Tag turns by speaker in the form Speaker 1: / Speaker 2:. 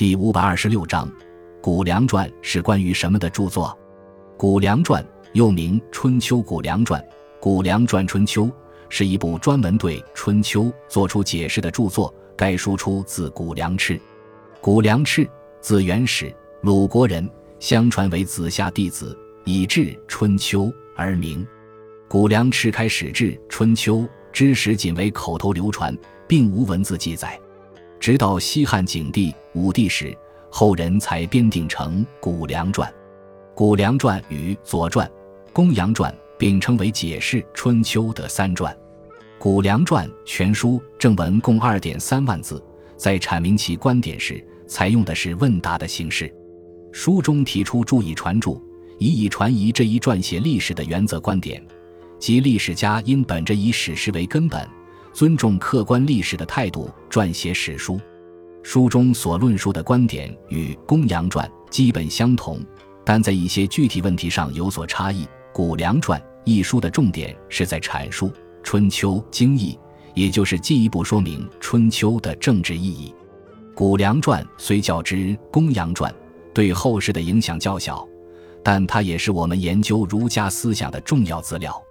Speaker 1: 第五百二十六章，《谷梁传》是关于什么的著作？《谷梁传》又名《春秋谷梁传》，《谷梁传春秋》是一部专门对《春秋》作出解释的著作。该书出自谷梁赤。谷梁赤，字元始，鲁国人，相传为子夏弟子，以治《春秋》而名。谷梁赤开始治《春秋》之时，仅为口头流传，并无文字记载。直到西汉景帝、武帝时，后人才编订成《谷梁传》。《谷梁传》与《左传》《公羊传》并称为解释《春秋》的三传。《谷梁传》全书正文共二点三万字，在阐明其观点时，采用的是问答的形式。书中提出注以传注，以以传疑这一撰写历史的原则观点，即历史家应本着以史实为根本。尊重客观历史的态度撰写史书，书中所论述的观点与《公羊传》基本相同，但在一些具体问题上有所差异。《谷梁传》一书的重点是在阐述《春秋》经义，也就是进一步说明《春秋》的政治意义。《谷梁传》虽较之《公羊传》对后世的影响较小，但它也是我们研究儒家思想的重要资料。